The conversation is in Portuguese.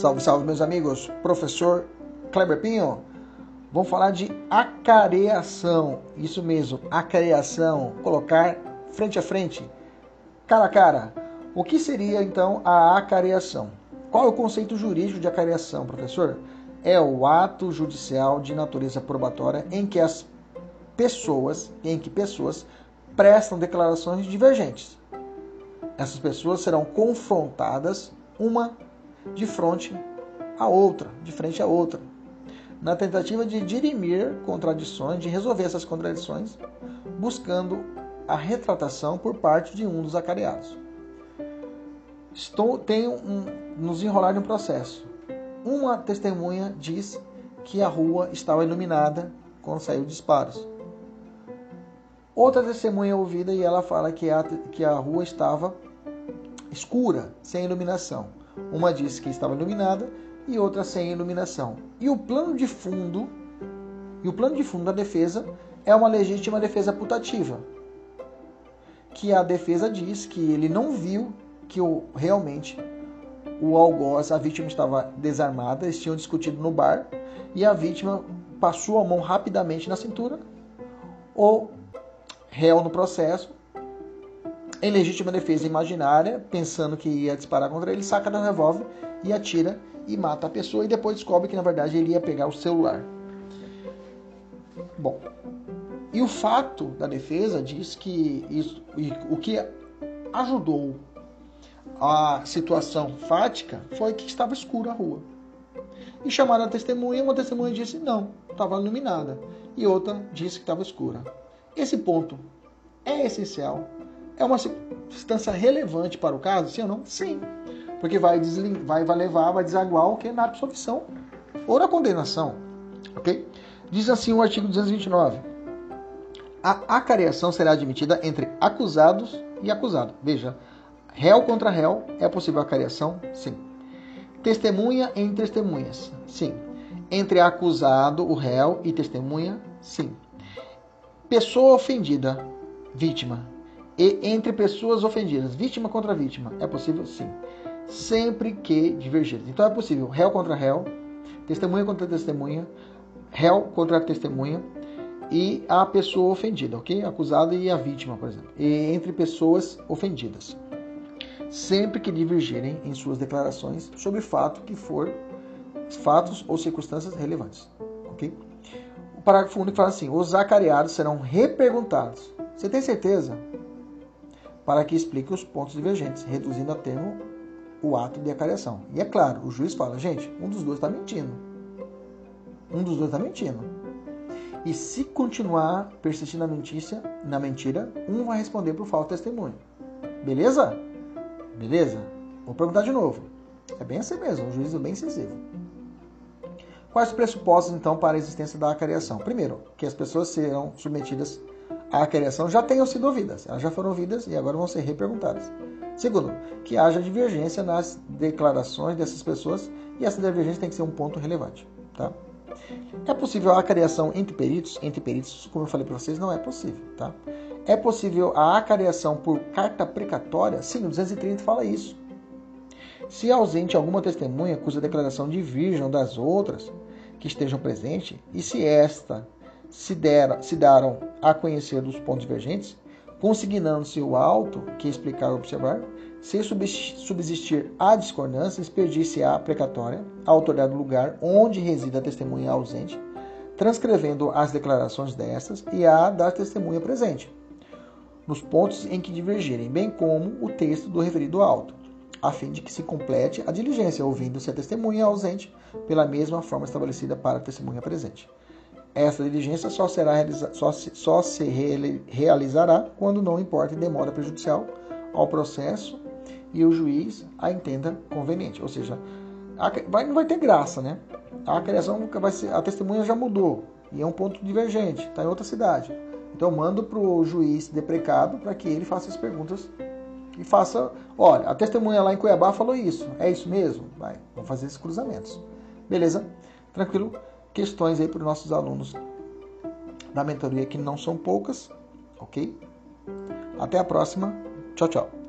Salve, salve, meus amigos. Professor Kleber Pinho. Vamos falar de acareação. Isso mesmo, acareação. Colocar frente a frente, cara a cara. O que seria então a acareação? Qual é o conceito jurídico de acareação, professor? É o ato judicial de natureza probatória em que as pessoas, em que pessoas prestam declarações divergentes. Essas pessoas serão confrontadas uma de frente a outra, de frente a outra, na tentativa de dirimir contradições, de resolver essas contradições, buscando a retratação por parte de um dos acareados. Estou, tenho um, nos enrolar um processo. Uma testemunha diz que a rua estava iluminada quando saiu disparos. Outra testemunha é ouvida e ela fala que a, que a rua estava escura, sem iluminação. Uma disse que estava iluminada e outra sem iluminação. E o plano de fundo, e o plano de fundo da defesa é uma legítima defesa putativa, que a defesa diz que ele não viu que o, realmente o algoz, a vítima estava desarmada, eles tinham discutido no bar e a vítima passou a mão rapidamente na cintura. O réu no processo, em legítima defesa imaginária, pensando que ia disparar contra ele, saca do revólver e atira e mata a pessoa e depois descobre que na verdade ele ia pegar o celular. Bom, e o fato da defesa diz que isso, o que ajudou a situação fática foi que estava escura a rua. E chamaram a testemunha, uma testemunha disse não, estava iluminada, e outra disse que estava escura. Esse ponto é essencial. É uma circunstância relevante para o caso, sim ou não? Sim. Porque vai, vai, vai levar, vai desaguar o que na absolvição ou na condenação. Ok? Diz assim o artigo 229. A acareação será admitida entre acusados e acusado. Veja, réu contra réu é possível acareação? Sim. Testemunha em testemunhas? Sim. Entre acusado, o réu e testemunha? Sim. Pessoa ofendida, vítima. E entre pessoas ofendidas, vítima contra vítima, é possível? Sim. Sempre que divergir. Então é possível réu contra réu, testemunha contra testemunha, réu contra testemunha e a pessoa ofendida, ok? Acusada e a vítima, por exemplo. E entre pessoas ofendidas. Sempre que divergirem em suas declarações sobre fato que for fatos ou circunstâncias relevantes, ok? O parágrafo único fala assim: os acareados serão reperguntados. Você tem certeza? Para que explique os pontos divergentes, reduzindo a termo o ato de acareação. E é claro, o juiz fala: gente, um dos dois está mentindo. Um dos dois está mentindo. E se continuar persistindo na mentira, na mentira, um vai responder por falta de testemunho. Beleza? Beleza? Vou perguntar de novo. É bem assim mesmo, o juiz é bem incisivo. Quais os pressupostos, então, para a existência da acareação? Primeiro, que as pessoas serão submetidas à acareação já tenham sido ouvidas. Elas já foram ouvidas e agora vão ser reperguntadas. Segundo, que haja divergência nas declarações dessas pessoas e essa divergência tem que ser um ponto relevante. Tá? É possível a acareação entre peritos? Entre peritos, como eu falei para vocês, não é possível. Tá? É possível a acareação por carta precatória? Sim, o 230 fala isso. Se ausente alguma testemunha cuja declaração diverja das outras que estejam presentes, e se esta se, der, se daram a conhecer dos pontos divergentes, consignando-se o auto que explicar observar, se subsistir a discordância, expedir-se a precatória, a autoridade do lugar onde reside a testemunha ausente, transcrevendo as declarações dessas e a da testemunha presente, nos pontos em que divergirem, bem como o texto do referido auto a fim de que se complete a diligência, ouvindo-se a testemunha ausente pela mesma forma estabelecida para a testemunha presente. Essa diligência só, será só, se, só se realizará quando não importa demora prejudicial ao processo e o juiz a entenda conveniente. Ou seja, a, vai, não vai ter graça, né? A criação vai ser, a testemunha já mudou e é um ponto divergente, está em outra cidade. Então mando para o juiz deprecado para que ele faça as perguntas e faça, olha, a testemunha lá em Cuiabá falou isso, é isso mesmo? Vai, vamos fazer esses cruzamentos. Beleza? Tranquilo? Questões aí para os nossos alunos da mentoria que não são poucas, ok? Até a próxima. Tchau, tchau.